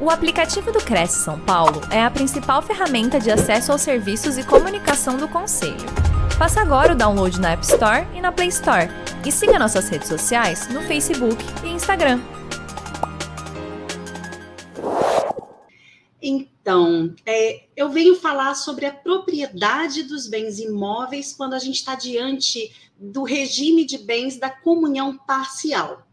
O aplicativo do Cresce São Paulo é a principal ferramenta de acesso aos serviços e comunicação do Conselho. Faça agora o download na App Store e na Play Store. E siga nossas redes sociais no Facebook e Instagram. Então, é, eu venho falar sobre a propriedade dos bens imóveis quando a gente está diante do regime de bens da comunhão parcial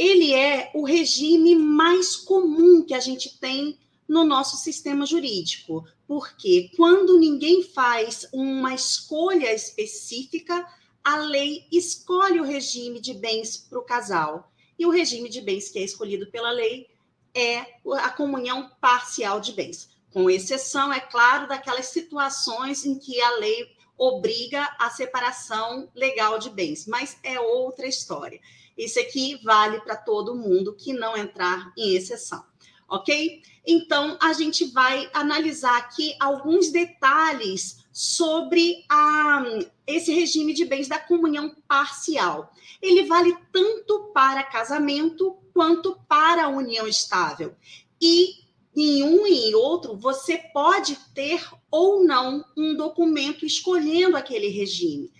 ele é o regime mais comum que a gente tem no nosso sistema jurídico, porque quando ninguém faz uma escolha específica, a lei escolhe o regime de bens para o casal. E o regime de bens que é escolhido pela lei é a comunhão parcial de bens, com exceção, é claro, daquelas situações em que a lei obriga a separação legal de bens, mas é outra história. Isso aqui vale para todo mundo que não entrar em exceção, ok? Então, a gente vai analisar aqui alguns detalhes sobre a, esse regime de bens da comunhão parcial. Ele vale tanto para casamento quanto para união estável. E em um e em outro, você pode ter ou não um documento escolhendo aquele regime.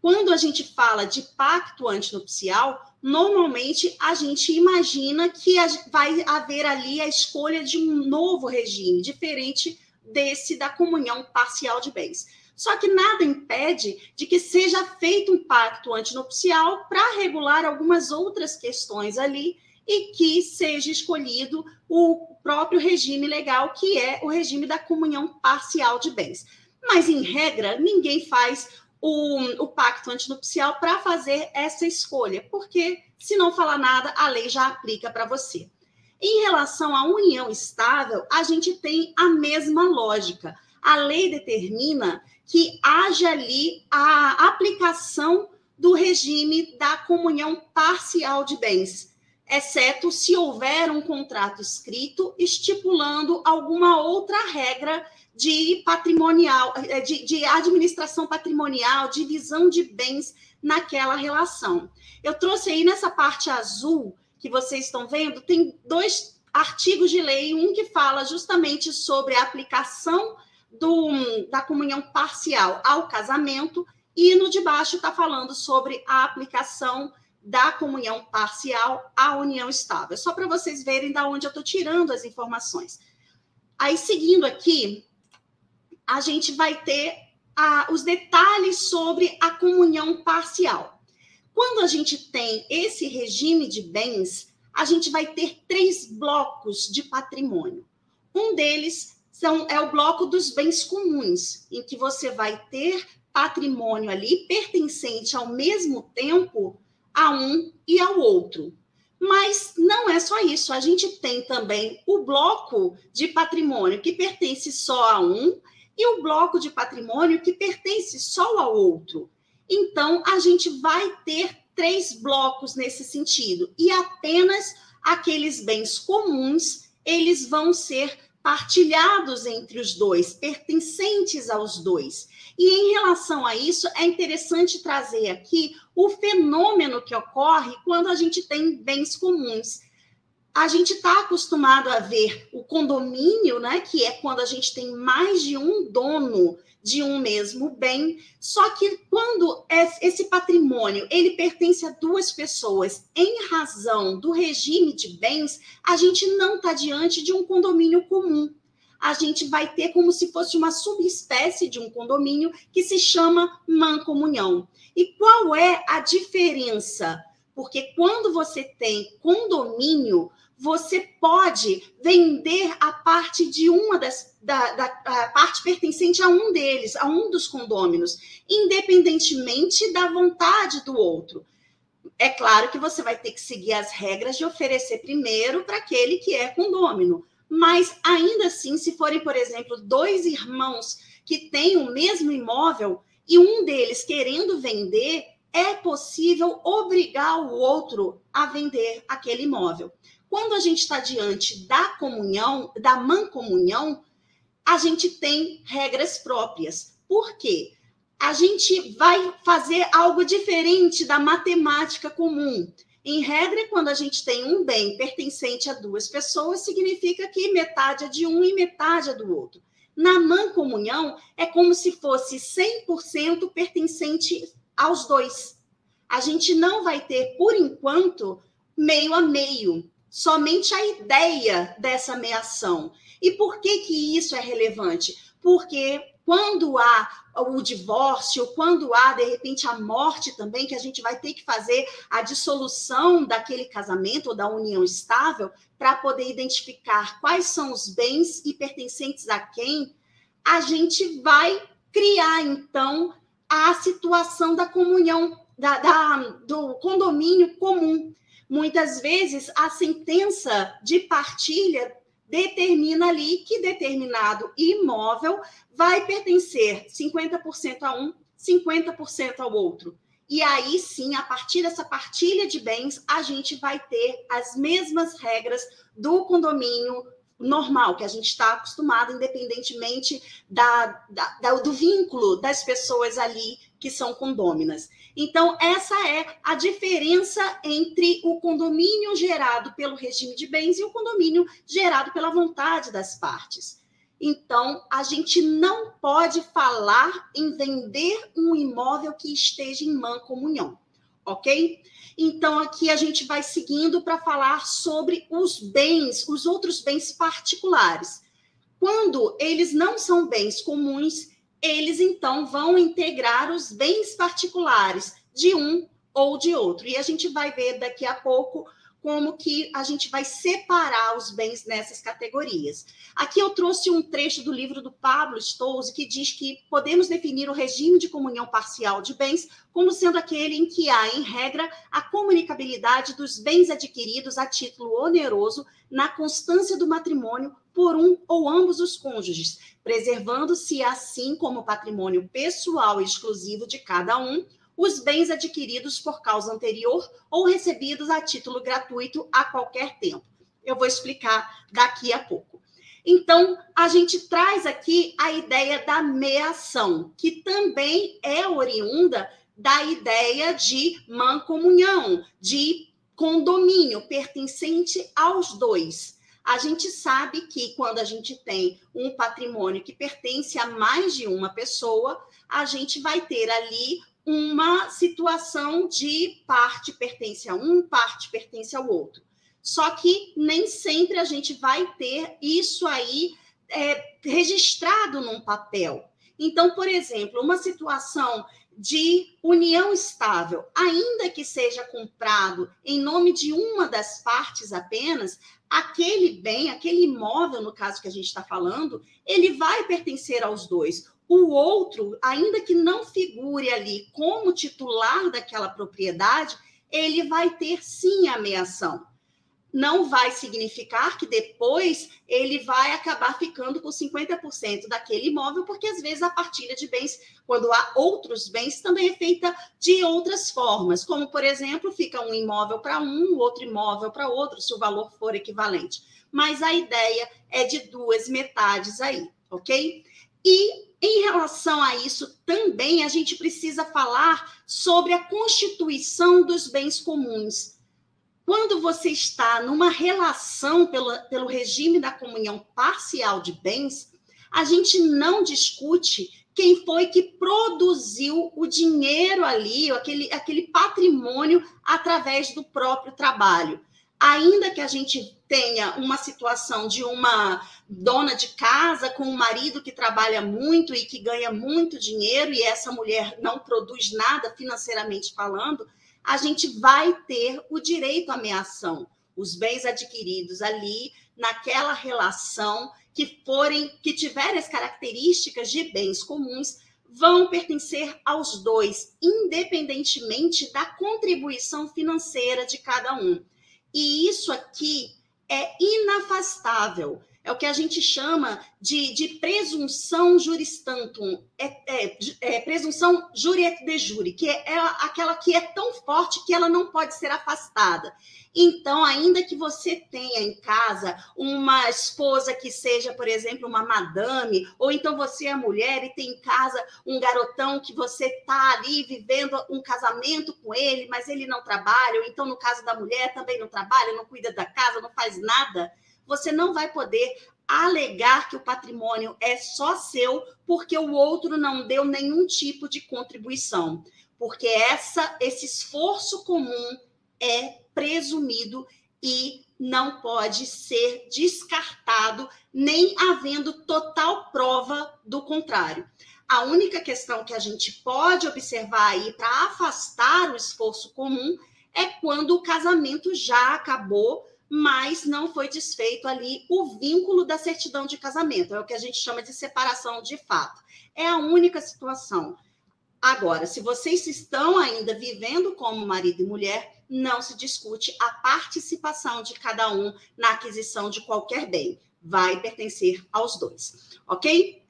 Quando a gente fala de pacto antinupcial, normalmente a gente imagina que vai haver ali a escolha de um novo regime, diferente desse da comunhão parcial de bens. Só que nada impede de que seja feito um pacto antinupcial para regular algumas outras questões ali e que seja escolhido o próprio regime legal, que é o regime da comunhão parcial de bens. Mas, em regra, ninguém faz o, o pacto antinupcial para fazer essa escolha, porque se não falar nada, a lei já aplica para você. Em relação à união estável, a gente tem a mesma lógica. A lei determina que haja ali a aplicação do regime da comunhão parcial de bens, exceto se houver um contrato escrito estipulando alguma outra regra de patrimonial, eh, de, de administração patrimonial, divisão de bens naquela relação. Eu trouxe aí nessa parte azul que vocês estão vendo, tem dois artigos de lei, um que fala justamente sobre a aplicação do, da comunhão parcial ao casamento, e no de baixo está falando sobre a aplicação da comunhão parcial à união estável. Só para vocês verem da onde eu estou tirando as informações. Aí, seguindo aqui, a gente vai ter a, os detalhes sobre a comunhão parcial. Quando a gente tem esse regime de bens, a gente vai ter três blocos de patrimônio. Um deles são, é o bloco dos bens comuns, em que você vai ter patrimônio ali pertencente ao mesmo tempo a um e ao outro. Mas não é só isso, a gente tem também o bloco de patrimônio que pertence só a um e o bloco de patrimônio que pertence só ao outro. Então, a gente vai ter três blocos nesse sentido, e apenas aqueles bens comuns, eles vão ser partilhados entre os dois, pertencentes aos dois. E em relação a isso, é interessante trazer aqui o fenômeno que ocorre quando a gente tem bens comuns a gente está acostumado a ver o condomínio, né, que é quando a gente tem mais de um dono de um mesmo bem, só que quando esse patrimônio ele pertence a duas pessoas em razão do regime de bens, a gente não está diante de um condomínio comum. A gente vai ter como se fosse uma subespécie de um condomínio que se chama mancomunhão. E qual é a diferença? Porque quando você tem condomínio, você pode vender a parte de uma das da, da parte pertencente a um deles, a um dos condôminos, independentemente da vontade do outro. É claro que você vai ter que seguir as regras de oferecer primeiro para aquele que é condômino, mas ainda assim, se forem, por exemplo, dois irmãos que têm o mesmo imóvel e um deles querendo vender, é possível obrigar o outro a vender aquele imóvel. Quando a gente está diante da comunhão, da mancomunhão, a gente tem regras próprias. Por quê? A gente vai fazer algo diferente da matemática comum, Em regra, quando a gente tem um bem pertencente a duas pessoas, significa que metade é de um e metade é do outro. Na mancomunhão, é como se fosse 100% pertencente aos dois. A gente não vai ter, por enquanto, meio a meio, somente a ideia dessa meação. E por que, que isso é relevante? Porque quando há o divórcio, quando há, de repente, a morte também, que a gente vai ter que fazer a dissolução daquele casamento ou da união estável, para poder identificar quais são os bens e pertencentes a quem, a gente vai criar, então, a situação da comunhão, da, da do condomínio comum. Muitas vezes, a sentença de partilha determina ali que determinado imóvel vai pertencer 50% a um, 50% ao outro. E aí sim, a partir dessa partilha de bens, a gente vai ter as mesmas regras do condomínio normal, que a gente está acostumado, independentemente da, da, do vínculo das pessoas ali que são condôminas. Então, essa é a diferença entre o condomínio gerado pelo regime de bens e o condomínio gerado pela vontade das partes. Então, a gente não pode falar em vender um imóvel que esteja em mancomunhão, ok? Então, aqui a gente vai seguindo para falar sobre os bens, os outros bens particulares. Quando eles não são bens comuns, eles então vão integrar os bens particulares de um ou de outro. E a gente vai ver daqui a pouco como que a gente vai separar os bens nessas categorias. Aqui eu trouxe um trecho do livro do Pablo Stolze que diz que podemos definir o regime de comunhão parcial de bens como sendo aquele em que há, em regra, a comunicabilidade dos bens adquiridos a título oneroso na constância do matrimônio por um ou ambos os cônjuges, preservando-se assim como patrimônio pessoal exclusivo de cada um os bens adquiridos por causa anterior ou recebidos a título gratuito a qualquer tempo. Eu vou explicar daqui a pouco. Então, a gente traz aqui a ideia da meação, que também é oriunda da ideia de mancomunhão, de condomínio pertencente aos dois. A gente sabe que quando a gente tem um patrimônio que pertence a mais de uma pessoa, a gente vai ter ali uma situação de parte pertence a um, parte pertence ao outro. Só que nem sempre a gente vai ter isso aí é, registrado num papel. Então, por exemplo, uma situação de união estável, ainda que seja comprado em nome de uma das partes apenas, aquele bem, aquele imóvel, no caso que a gente está falando, ele vai pertencer aos dois o outro, ainda que não figure ali como titular daquela propriedade, ele vai ter sim a meação. Não vai significar que depois ele vai acabar ficando com 50% daquele imóvel, porque às vezes a partilha de bens, quando há outros bens, também é feita de outras formas, como por exemplo, fica um imóvel para um, outro imóvel para outro, se o valor for equivalente. Mas a ideia é de duas metades aí, ok? E em relação a isso, também a gente precisa falar sobre a constituição dos bens comuns. Quando você está numa relação pelo, pelo regime da comunhão parcial de bens, a gente não discute quem foi que produziu o dinheiro ali, aquele, aquele patrimônio através do próprio trabalho ainda que a gente tenha uma situação de uma dona de casa com um marido que trabalha muito e que ganha muito dinheiro e essa mulher não produz nada financeiramente falando, a gente vai ter o direito à meação, os bens adquiridos ali naquela relação que forem que tiverem as características de bens comuns vão pertencer aos dois, independentemente da contribuição financeira de cada um. E isso aqui é inafastável. É o que a gente chama de, de presunção juristantum, é, é, é, presunção juri et de jure, que é, é aquela que é tão forte que ela não pode ser afastada. Então, ainda que você tenha em casa uma esposa que seja, por exemplo, uma madame, ou então você é mulher e tem em casa um garotão que você está ali vivendo um casamento com ele, mas ele não trabalha, ou então no caso da mulher também não trabalha, não cuida da casa, não faz nada, você não vai poder alegar que o patrimônio é só seu porque o outro não deu nenhum tipo de contribuição, porque essa esse esforço comum é presumido e não pode ser descartado, nem havendo total prova do contrário. A única questão que a gente pode observar aí para afastar o esforço comum é quando o casamento já acabou, mas não foi desfeito ali o vínculo da certidão de casamento. É o que a gente chama de separação de fato. É a única situação. Agora, se vocês estão ainda vivendo como marido e mulher, não se discute a participação de cada um na aquisição de qualquer bem. Vai pertencer aos dois, ok?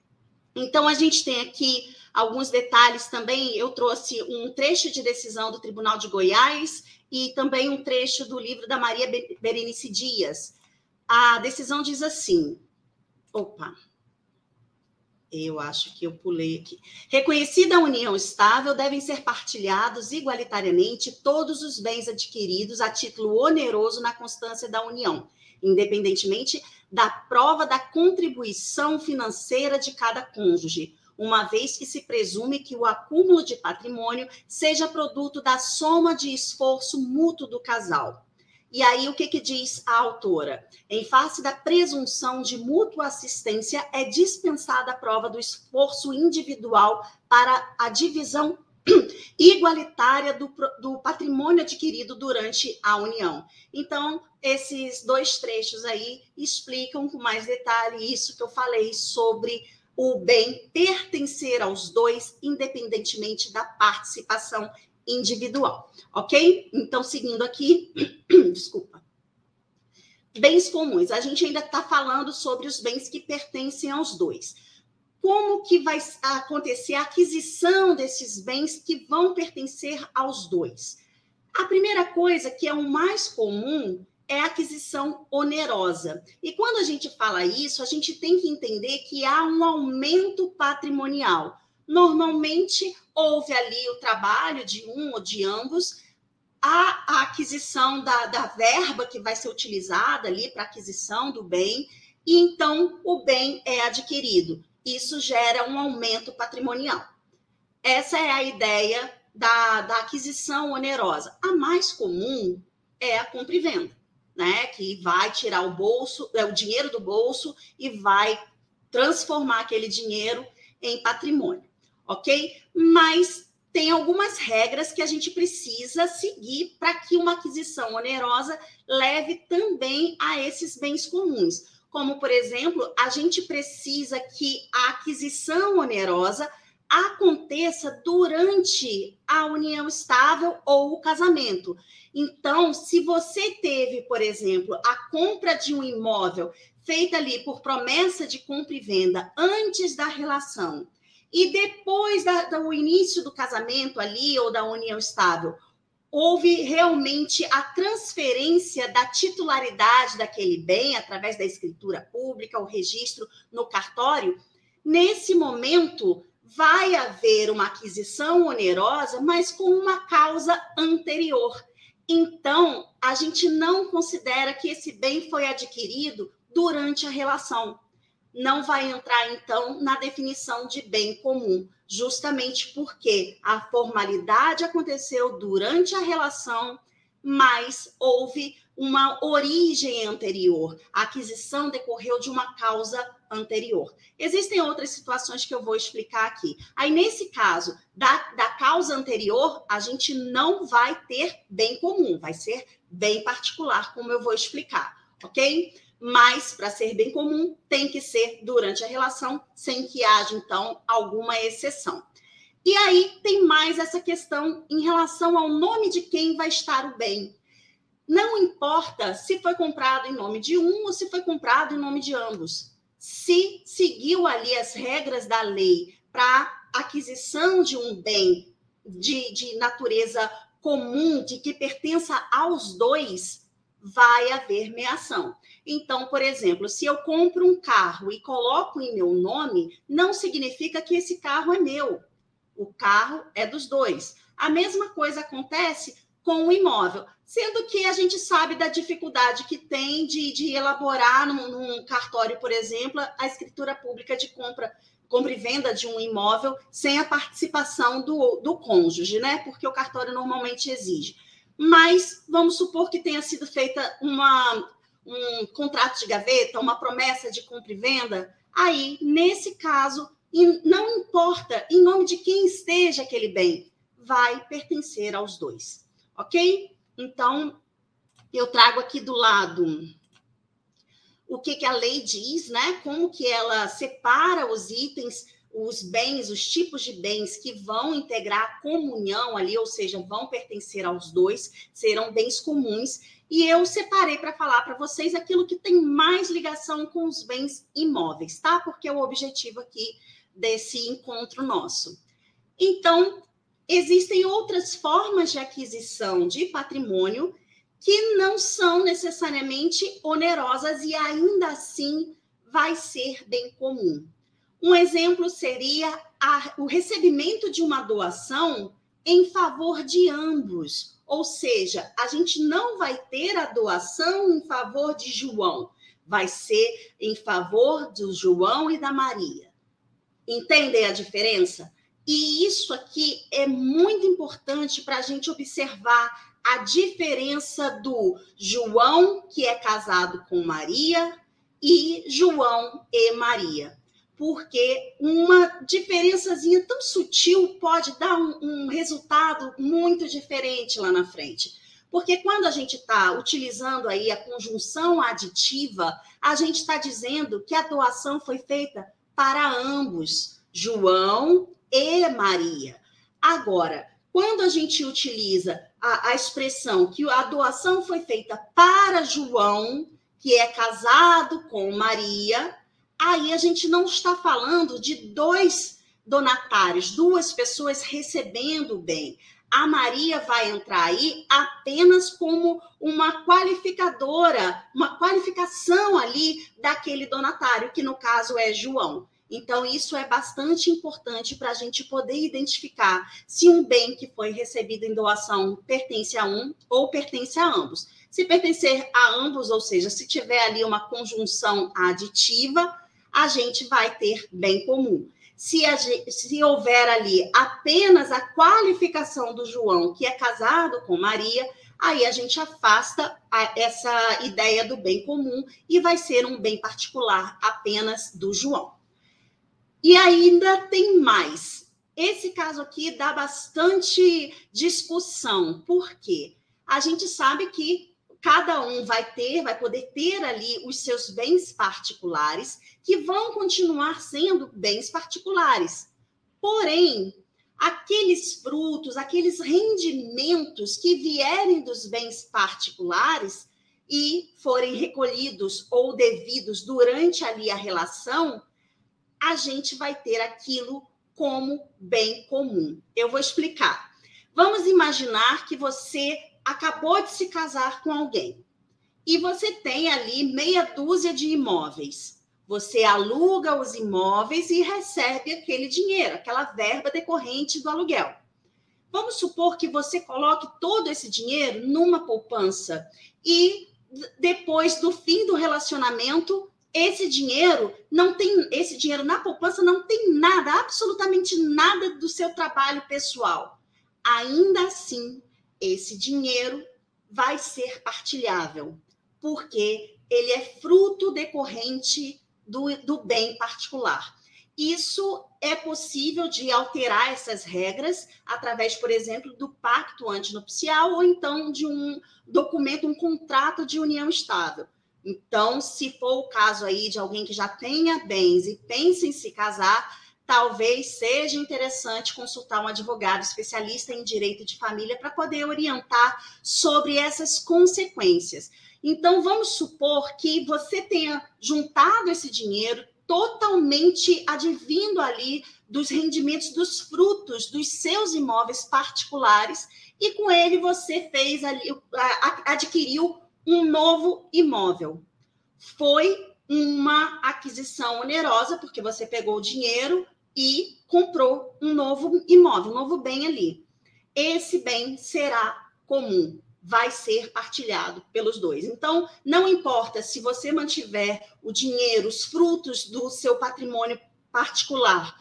Então, a gente tem aqui alguns detalhes também. Eu trouxe um trecho de decisão do Tribunal de Goiás e também um trecho do livro da Maria Berenice Dias. A decisão diz assim: opa, eu acho que eu pulei aqui. Reconhecida a união estável, devem ser partilhados igualitariamente todos os bens adquiridos a título oneroso na constância da união, independentemente da prova da contribuição financeira de cada cônjuge, uma vez que se presume que o acúmulo de patrimônio seja produto da soma de esforço mútuo do casal. E aí, o que, que diz a autora? Em face da presunção de mútua assistência, é dispensada a prova do esforço individual para a divisão igualitária do, do patrimônio adquirido durante a união. Então, esses dois trechos aí explicam com mais detalhe isso que eu falei sobre o bem pertencer aos dois, independentemente da participação individual, ok? Então, seguindo aqui, desculpa. Bens comuns. A gente ainda está falando sobre os bens que pertencem aos dois. Como que vai acontecer a aquisição desses bens que vão pertencer aos dois? A primeira coisa, que é o mais comum, é aquisição onerosa. E quando a gente fala isso, a gente tem que entender que há um aumento patrimonial. Normalmente, houve ali o trabalho de um ou de ambos, a, a aquisição da, da verba que vai ser utilizada ali para aquisição do bem, e então o bem é adquirido. Isso gera um aumento patrimonial. Essa é a ideia da, da aquisição onerosa. A mais comum é a compra e venda, né? Que vai tirar o bolso, é o dinheiro do bolso e vai transformar aquele dinheiro em patrimônio ok? Mas tem algumas regras que a gente precisa seguir para que uma aquisição onerosa leve também a esses bens comuns. Como, por exemplo, a gente precisa que a aquisição onerosa aconteça durante a união estável ou o casamento. Então, se você teve, por exemplo, a compra de um imóvel feita ali por promessa de compra e venda antes da relação e depois da, do início do casamento ali, ou da união estável, houve realmente a transferência da titularidade daquele bem através da escritura pública, o registro no cartório, nesse momento vai haver uma aquisição onerosa, mas com uma causa anterior. Então, a gente não considera que esse bem foi adquirido durante a relação não vai entrar, então, na definição de bem comum, justamente porque a formalidade aconteceu durante a relação, mas houve uma origem anterior, a aquisição decorreu de uma causa anterior. Existem outras situações que eu vou explicar aqui. Aí, nesse caso da, da causa anterior, a gente não vai ter bem comum, vai ser bem particular, como eu vou explicar, ok? mas para ser bem comum tem que ser durante a relação, sem que haja então alguma exceção. E aí tem mais essa questão em relação ao nome de quem vai estar o bem. Não importa se foi comprado em nome de um ou se foi comprado em nome de ambos. Se seguiu ali as regras da lei para aquisição de um bem de, de natureza comum, de que pertença aos dois, vai haver meação. Então, por exemplo, se eu compro um carro e coloco em meu nome, não significa que esse carro é meu. O carro é dos dois. A mesma coisa acontece com o imóvel, sendo que a gente sabe da dificuldade que tem de, de elaborar num, num cartório, por exemplo, a escritura pública de compra compra e venda de um imóvel sem a participação do, do cônjuge, né? Porque o cartório normalmente exige. Mas vamos supor que tenha sido feita uma, um contrato de gaveta, uma promessa de compra e venda. Aí, nesse caso, não importa em nome de quem esteja aquele bem, vai pertencer aos dois, ok? Então, eu trago aqui do lado o que, que a lei diz, né? Como que ela separa os itens, os bens, os tipos de bens que vão integrar a comunhão ali, ou seja, vão pertencer aos dois, serão bens comuns. E eu separei para falar para vocês aquilo que tem mais ligação com os bens imóveis, tá? Porque é o objetivo aqui desse encontro nosso. Então, existem outras formas de aquisição de patrimônio que não são necessariamente onerosas e ainda assim vai ser bem comum. Um exemplo seria a, o recebimento de uma doação em favor de ambos, ou seja, a gente não vai ter a doação em favor de João, vai ser em favor do João e da Maria. Entendem a diferença? E isso aqui é muito importante para a gente observar a diferença do João, que é casado com Maria, e João e Maria. Porque uma diferençazinha tão sutil pode dar um, um resultado muito diferente lá na frente. Porque quando a gente está utilizando aí a conjunção aditiva, a gente está dizendo que a doação foi feita para ambos, João e Maria. Agora, quando a gente utiliza a, a expressão que a doação foi feita para João, que é casado com Maria, aí a gente não está falando de dois donatários, duas pessoas recebendo o bem. A Maria vai entrar aí apenas como uma qualificadora, uma qualificação ali daquele donatário, que no caso é João. Então, isso é bastante importante para a gente poder identificar se um bem que foi recebido em doação pertence a um ou pertence a ambos. Se pertencer a ambos, ou seja, se tiver ali uma conjunção aditiva, a gente vai ter bem comum. Se, gente, se houver ali apenas a qualificação do João, que é casado com Maria, aí a gente afasta a, essa ideia do bem comum e vai ser um bem particular apenas do João. E ainda tem mais. Esse caso aqui dá bastante discussão. Por quê? A gente sabe que cada um vai ter, vai poder ter ali os seus bens particulares, que vão continuar sendo bens particulares. Porém, aqueles frutos, aqueles rendimentos que vierem dos bens particulares e forem recolhidos ou devidos durante ali a relação, a gente vai ter aquilo como bem comum. Eu vou explicar. Vamos imaginar que você acabou de se casar com alguém e você tem ali meia dúzia de imóveis. Você aluga os imóveis e recebe aquele dinheiro, aquela verba decorrente do aluguel. Vamos supor que você coloque todo esse dinheiro numa poupança e depois do fim do relacionamento esse dinheiro não tem, esse dinheiro na poupança não tem nada, absolutamente nada do seu trabalho pessoal. Ainda assim, esse dinheiro vai ser partilhável, porque ele é fruto decorrente do, do bem particular. Isso é possível de alterar essas regras através, por exemplo, do pacto antinupcial ou então de um documento, um contrato de união estável. Então, se for o caso aí de alguém que já tenha bens e pense em se casar, talvez seja interessante consultar um advogado especialista em direito de família para poder orientar sobre essas consequências. Então, vamos supor que você tenha juntado esse dinheiro totalmente advindo ali dos rendimentos dos frutos dos seus imóveis particulares e com ele você fez ali adquiriu um novo imóvel. Foi uma aquisição onerosa porque você pegou o dinheiro e comprou um novo imóvel, um novo bem ali. Esse bem será comum, vai ser partilhado pelos dois. Então, não importa se você mantiver o dinheiro, os frutos do seu patrimônio particular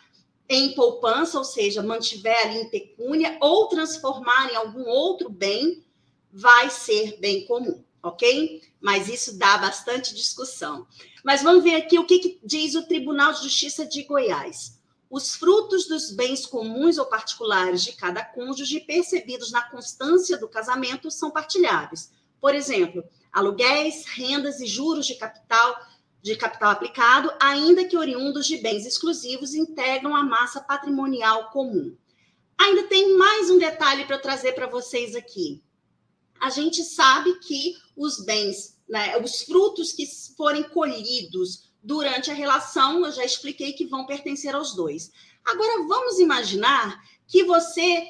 em poupança, ou seja, mantiver ali em pecúnia, ou transformar em algum outro bem, vai ser bem comum, ok? Mas isso dá bastante discussão. Mas vamos ver aqui o que, que diz o Tribunal de Justiça de Goiás os frutos dos bens comuns ou particulares de cada cônjuge percebidos na constância do casamento são partilháveis. Por exemplo, aluguéis, rendas e juros de capital de capital aplicado, ainda que oriundos de bens exclusivos, integram a massa patrimonial comum. Ainda tem mais um detalhe para trazer para vocês aqui. A gente sabe que os bens, né, os frutos que forem colhidos durante a relação, eu já expliquei que vão pertencer aos dois. Agora, vamos imaginar que você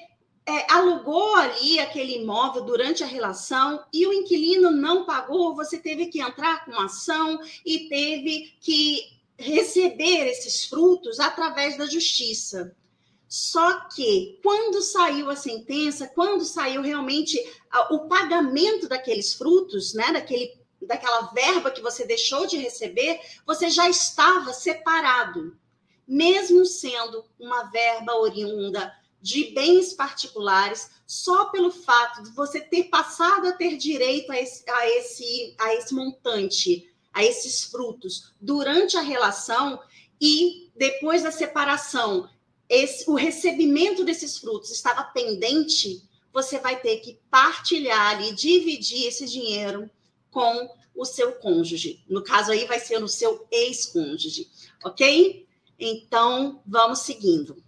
é, alugou ali aquele imóvel durante a relação e o inquilino não pagou, você teve que entrar com ação e teve que receber esses frutos através da justiça. Só que quando saiu a sentença, quando saiu realmente o pagamento daqueles frutos, né, daquele daquela verba que você deixou de receber, você já estava separado, mesmo sendo uma verba oriunda de bens particulares, só pelo fato de você ter passado a ter direito a esse, a esse, a esse montante, a esses frutos durante a relação e depois da separação, esse, o recebimento desses frutos estava pendente, você vai ter que partilhar e dividir esse dinheiro com o seu cônjuge. No caso aí, vai ser no seu ex-cônjuge, ok? Então, vamos seguindo.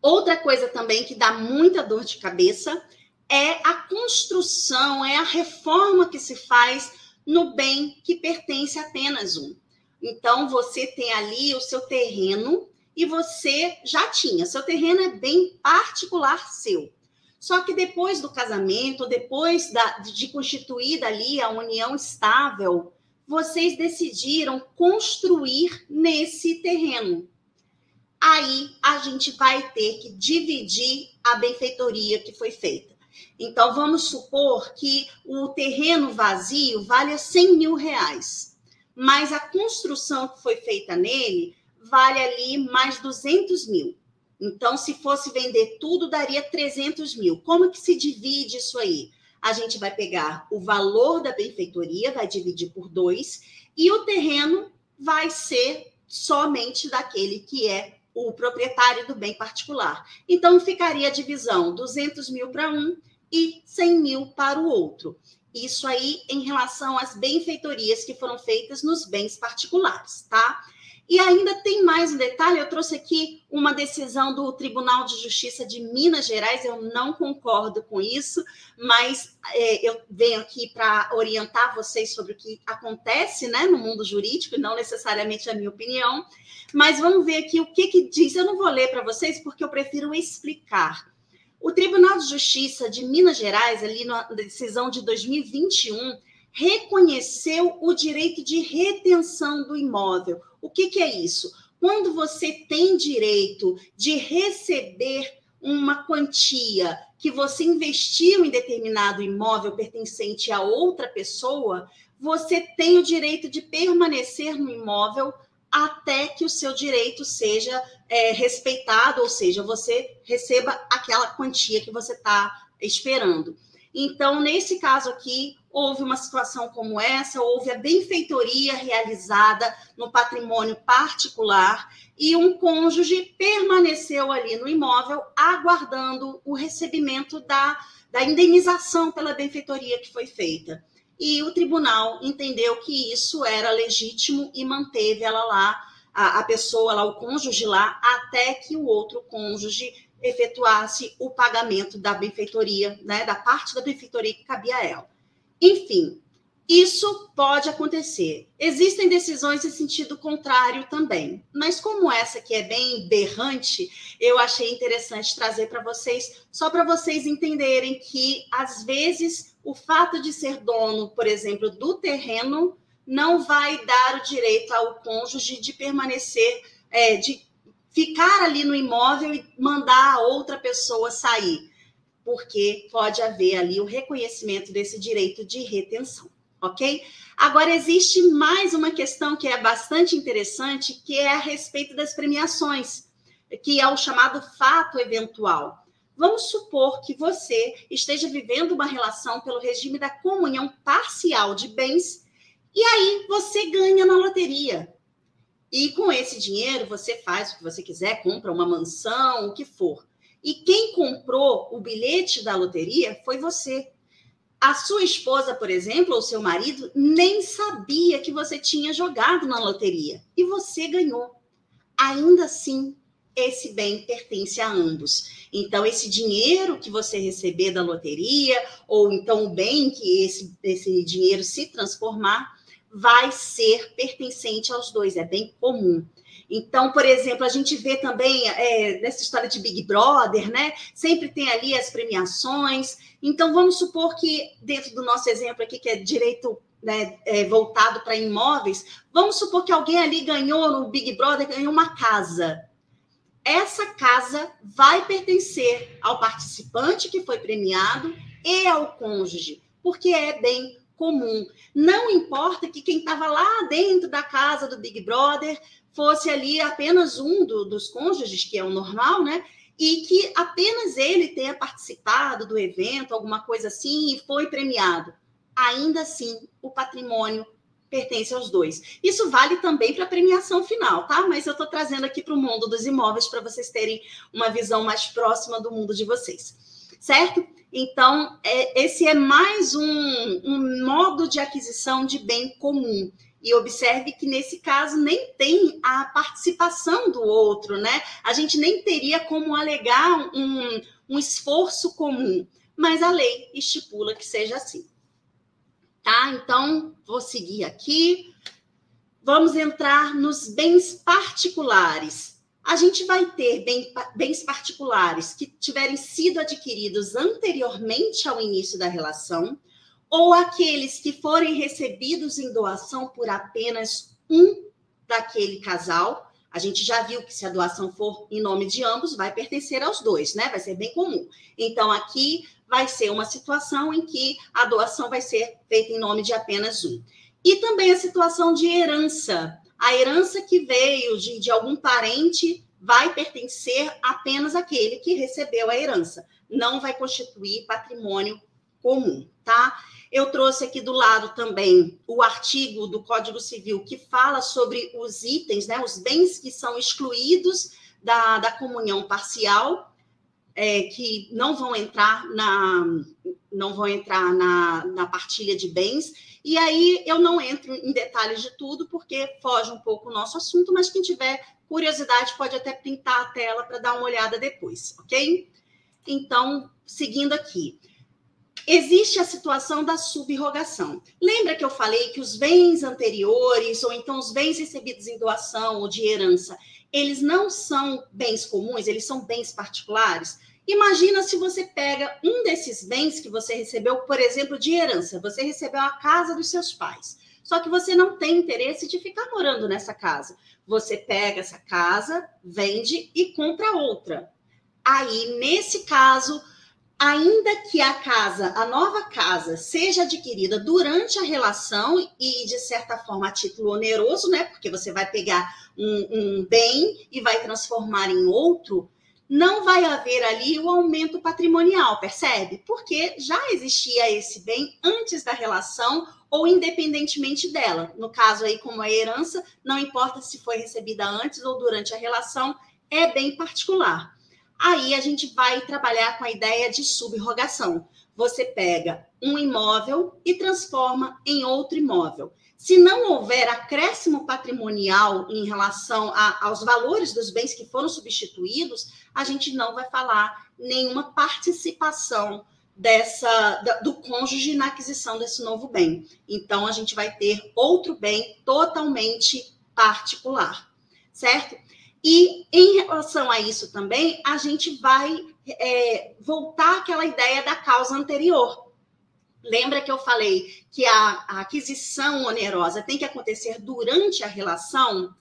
Outra coisa também que dá muita dor de cabeça é a construção, é a reforma que se faz no bem que pertence a apenas um. Então, você tem ali o seu terreno e você já tinha. Seu terreno é bem particular seu. Só que depois do casamento, depois da, de constituída ali a união estável, vocês decidiram construir nesse terreno. Aí a gente vai ter que dividir a benfeitoria que foi feita. Então, vamos supor que o terreno vazio vale 100 mil reais, mas a construção que foi feita nele vale ali mais 200 mil. Então, se fosse vender tudo, daria 300 mil. Como que se divide isso aí? A gente vai pegar o valor da benfeitoria, vai dividir por dois, e o terreno vai ser somente daquele que é o proprietário do bem particular. Então, ficaria a divisão 200 mil para um e 100 mil para o outro. Isso aí em relação às benfeitorias que foram feitas nos bens particulares, tá? E ainda tem mais um detalhe: eu trouxe aqui uma decisão do Tribunal de Justiça de Minas Gerais, eu não concordo com isso, mas é, eu venho aqui para orientar vocês sobre o que acontece né, no mundo jurídico, não necessariamente a minha opinião. Mas vamos ver aqui o que, que diz. Eu não vou ler para vocês porque eu prefiro explicar. O Tribunal de Justiça de Minas Gerais, ali na decisão de 2021, reconheceu o direito de retenção do imóvel. O que, que é isso? Quando você tem direito de receber uma quantia que você investiu em determinado imóvel pertencente a outra pessoa, você tem o direito de permanecer no imóvel até que o seu direito seja é, respeitado, ou seja, você receba aquela quantia que você está esperando. Então, nesse caso aqui, houve uma situação como essa, houve a benfeitoria realizada no patrimônio particular e um cônjuge permaneceu ali no imóvel aguardando o recebimento da, da indenização pela benfeitoria que foi feita. E o tribunal entendeu que isso era legítimo e manteve ela lá a, a pessoa lá, o cônjuge lá, até que o outro cônjuge efetuasse o pagamento da benfeitoria, né, da parte da benfeitoria que cabia a ela. Enfim, isso pode acontecer. Existem decisões em sentido contrário também, mas como essa que é bem berrante, eu achei interessante trazer para vocês, só para vocês entenderem que às vezes o fato de ser dono, por exemplo, do terreno não vai dar o direito ao cônjuge de permanecer, é, de ficar ali no imóvel e mandar a outra pessoa sair, porque pode haver ali o reconhecimento desse direito de retenção, ok? Agora, existe mais uma questão que é bastante interessante, que é a respeito das premiações, que é o chamado fato eventual. Vamos supor que você esteja vivendo uma relação pelo regime da comunhão parcial de bens e aí você ganha na loteria. E com esse dinheiro você faz o que você quiser, compra uma mansão, o que for. E quem comprou o bilhete da loteria foi você. A sua esposa, por exemplo, ou seu marido, nem sabia que você tinha jogado na loteria e você ganhou. Ainda assim, esse bem pertence a ambos. Então, esse dinheiro que você receber da loteria, ou então o bem que esse, esse dinheiro se transformar, vai ser pertencente aos dois, é bem comum. Então, por exemplo, a gente vê também é, nessa história de Big Brother, né? Sempre tem ali as premiações. Então, vamos supor que, dentro do nosso exemplo aqui, que é direito né, é, voltado para imóveis, vamos supor que alguém ali ganhou no Big Brother, ganhou uma casa. Essa casa vai pertencer ao participante que foi premiado e ao cônjuge, porque é bem comum. Não importa que quem estava lá dentro da casa do Big Brother fosse ali apenas um do, dos cônjuges, que é o normal, né? E que apenas ele tenha participado do evento, alguma coisa assim, e foi premiado. Ainda assim, o patrimônio pertence aos dois. Isso vale também para a premiação final, tá? Mas eu estou trazendo aqui para o mundo dos imóveis para vocês terem uma visão mais próxima do mundo de vocês, certo? Então, é, esse é mais um, um modo de aquisição de bem comum. E observe que nesse caso nem tem a participação do outro, né? A gente nem teria como alegar um, um esforço comum, mas a lei estipula que seja assim. Tá? Então, vou seguir aqui. Vamos entrar nos bens particulares a gente vai ter bens particulares que tiverem sido adquiridos anteriormente ao início da relação, ou aqueles que forem recebidos em doação por apenas um daquele casal. A gente já viu que se a doação for em nome de ambos, vai pertencer aos dois, né? Vai ser bem comum. Então, aqui vai ser uma situação em que a doação vai ser feita em nome de apenas um. E também a situação de herança a herança que veio de, de algum parente vai pertencer apenas àquele que recebeu a herança, não vai constituir patrimônio comum, tá? Eu trouxe aqui do lado também o artigo do Código Civil que fala sobre os itens, né, os bens que são excluídos da, da comunhão parcial, é, que não vão entrar na não vão entrar na, na partilha de bens e aí eu não entro em detalhes de tudo, porque foge um pouco o nosso assunto, mas quem tiver curiosidade pode até printar a tela para dar uma olhada depois, ok? Então, seguindo aqui. Existe a situação da subrogação. Lembra que eu falei que os bens anteriores, ou então os bens recebidos em doação ou de herança, eles não são bens comuns, eles são bens particulares? Imagina se você pega um desses bens que você recebeu, por exemplo, de herança. Você recebeu a casa dos seus pais. Só que você não tem interesse de ficar morando nessa casa. Você pega essa casa, vende e compra outra. Aí, nesse caso, ainda que a casa, a nova casa, seja adquirida durante a relação e, de certa forma, a título oneroso, né? Porque você vai pegar um, um bem e vai transformar em outro não vai haver ali o aumento patrimonial, percebe? Porque já existia esse bem antes da relação ou independentemente dela. No caso aí, como a herança, não importa se foi recebida antes ou durante a relação, é bem particular. Aí a gente vai trabalhar com a ideia de subrogação. Você pega um imóvel e transforma em outro imóvel. Se não houver acréscimo patrimonial em relação a, aos valores dos bens que foram substituídos, a gente não vai falar nenhuma participação dessa do cônjuge na aquisição desse novo bem. Então a gente vai ter outro bem totalmente particular, certo? E em relação a isso também, a gente vai é, voltar àquela ideia da causa anterior. Lembra que eu falei que a, a aquisição onerosa tem que acontecer durante a relação?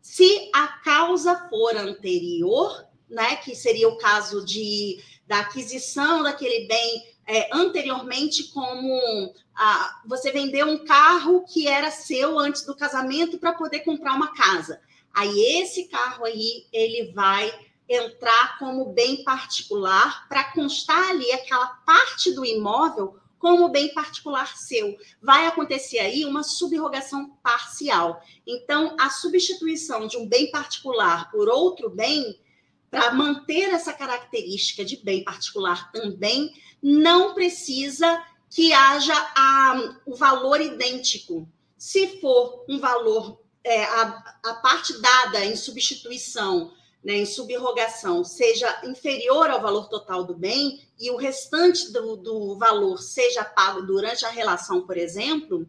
Se a causa for anterior, né, que seria o caso de, da aquisição daquele bem é, anteriormente, como a, você vendeu um carro que era seu antes do casamento para poder comprar uma casa. Aí esse carro aí ele vai entrar como bem particular para constar ali aquela parte do imóvel como bem particular seu. Vai acontecer aí uma subrogação parcial. Então, a substituição de um bem particular por outro bem, para manter essa característica de bem particular também, não precisa que haja a, o valor idêntico. Se for um valor, é, a, a parte dada em substituição né, em subrogação seja inferior ao valor total do bem e o restante do, do valor seja pago durante a relação, por exemplo,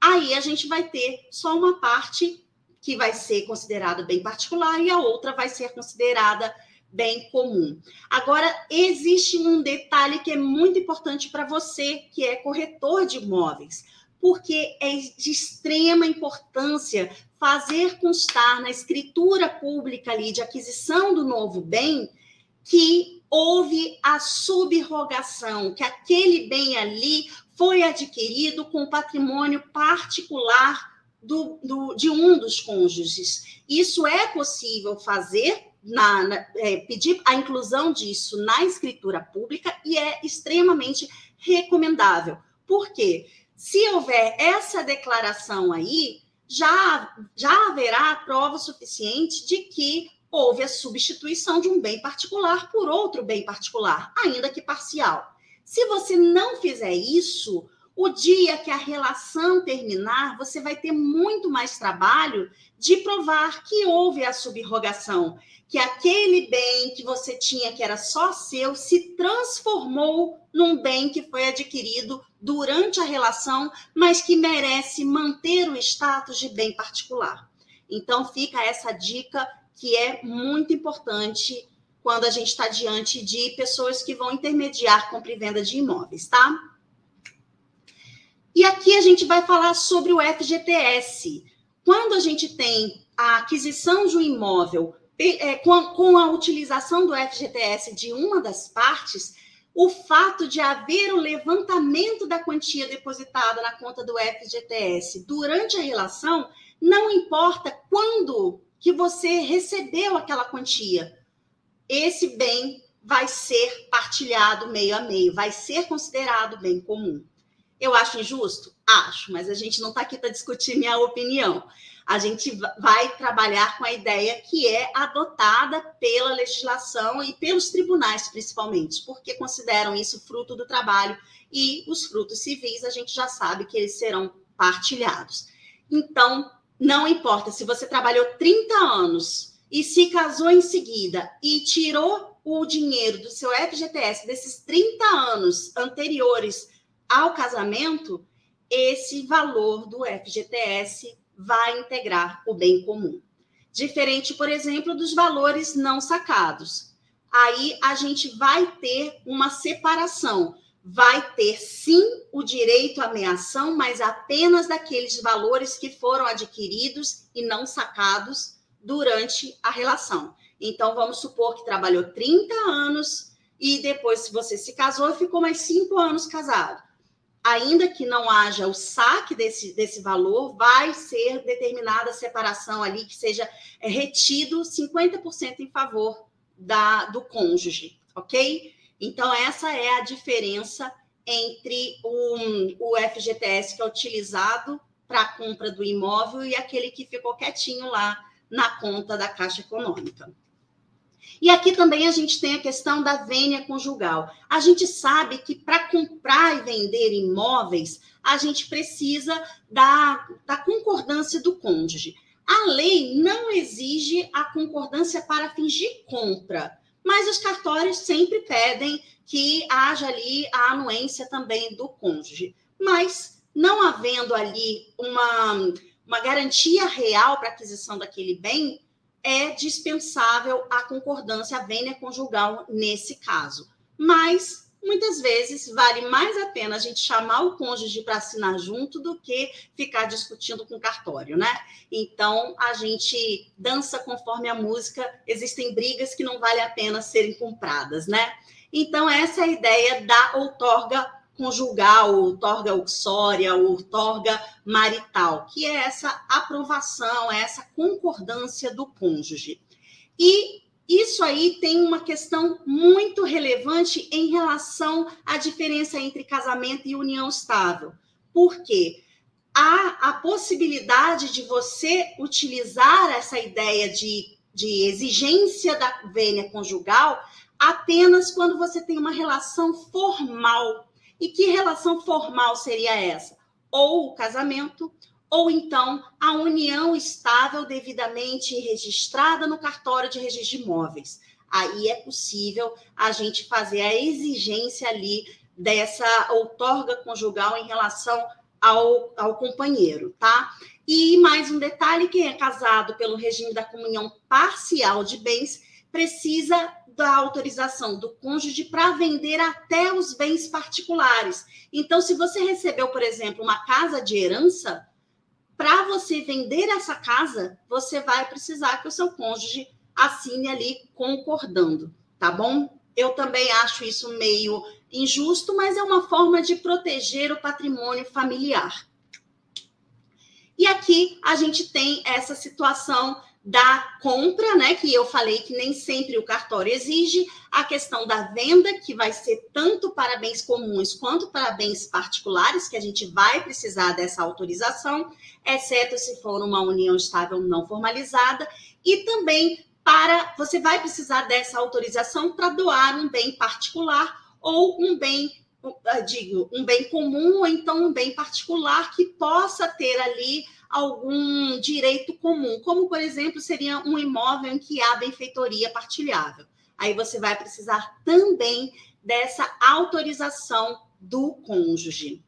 aí a gente vai ter só uma parte que vai ser considerada bem particular e a outra vai ser considerada bem comum. Agora, existe um detalhe que é muito importante para você, que é corretor de imóveis, porque é de extrema importância fazer constar na escritura pública ali de aquisição do novo bem que houve a subrogação, que aquele bem ali foi adquirido com patrimônio particular do, do, de um dos cônjuges. Isso é possível fazer, na, na é, pedir a inclusão disso na escritura pública e é extremamente recomendável. Por quê? Se houver essa declaração aí, já, já haverá prova suficiente de que houve a substituição de um bem particular por outro bem particular, ainda que parcial. Se você não fizer isso, o dia que a relação terminar, você vai ter muito mais trabalho de provar que houve a subrogação, que aquele bem que você tinha que era só seu se transformou num bem que foi adquirido durante a relação, mas que merece manter o status de bem particular. Então, fica essa dica que é muito importante quando a gente está diante de pessoas que vão intermediar compra e venda de imóveis, tá? E aqui a gente vai falar sobre o FGTS. Quando a gente tem a aquisição de um imóvel é, com, a, com a utilização do FGTS de uma das partes, o fato de haver o levantamento da quantia depositada na conta do FGTS durante a relação, não importa quando que você recebeu aquela quantia, esse bem vai ser partilhado meio a meio, vai ser considerado bem comum. Eu acho injusto? Acho, mas a gente não está aqui para discutir minha opinião a gente vai trabalhar com a ideia que é adotada pela legislação e pelos tribunais, principalmente, porque consideram isso fruto do trabalho e os frutos civis a gente já sabe que eles serão partilhados. Então, não importa se você trabalhou 30 anos e se casou em seguida e tirou o dinheiro do seu FGTS desses 30 anos anteriores ao casamento, esse valor do FGTS vai integrar o bem comum. Diferente, por exemplo, dos valores não sacados. Aí a gente vai ter uma separação. Vai ter sim o direito à meação, mas apenas daqueles valores que foram adquiridos e não sacados durante a relação. Então, vamos supor que trabalhou 30 anos e depois, se você se casou, ficou mais cinco anos casado ainda que não haja o saque desse, desse valor, vai ser determinada a separação ali, que seja é, retido 50% em favor da, do cônjuge, ok? Então, essa é a diferença entre um, o FGTS que é utilizado para a compra do imóvel e aquele que ficou quietinho lá na conta da Caixa Econômica. E aqui também a gente tem a questão da vênia conjugal. A gente sabe que para comprar e vender imóveis, a gente precisa da, da concordância do cônjuge. A lei não exige a concordância para fingir compra, mas os cartórios sempre pedem que haja ali a anuência também do cônjuge. Mas não havendo ali uma, uma garantia real para aquisição daquele bem, é dispensável a concordância, a vênia conjugal nesse caso. Mas muitas vezes vale mais a pena a gente chamar o cônjuge para assinar junto do que ficar discutindo com o cartório, né? Então a gente dança conforme a música, existem brigas que não vale a pena serem compradas, né? Então essa é a ideia da outorga conjugal, outorga uxória, outorga marital, que é essa aprovação, é essa concordância do cônjuge. E isso aí tem uma questão muito relevante em relação à diferença entre casamento e união estável. Por quê? Há a possibilidade de você utilizar essa ideia de, de exigência da vênia conjugal apenas quando você tem uma relação formal. E que relação formal seria essa? Ou o casamento, ou então a união estável devidamente registrada no cartório de registro de imóveis. Aí é possível a gente fazer a exigência ali dessa outorga conjugal em relação ao, ao companheiro, tá? E mais um detalhe: quem é casado pelo regime da comunhão parcial de bens precisa da autorização do cônjuge para vender até os bens particulares. Então, se você recebeu, por exemplo, uma casa de herança, para você vender essa casa, você vai precisar que o seu cônjuge assine ali concordando, tá bom? Eu também acho isso meio injusto, mas é uma forma de proteger o patrimônio familiar. E aqui a gente tem essa situação da compra, né, que eu falei que nem sempre o cartório exige, a questão da venda, que vai ser tanto para bens comuns quanto para bens particulares, que a gente vai precisar dessa autorização, exceto se for uma união estável não formalizada, e também para você vai precisar dessa autorização para doar um bem particular ou um bem digo, um bem comum ou então um bem particular que possa ter ali algum direito comum, como, por exemplo, seria um imóvel em que há benfeitoria partilhável. Aí você vai precisar também dessa autorização do cônjuge.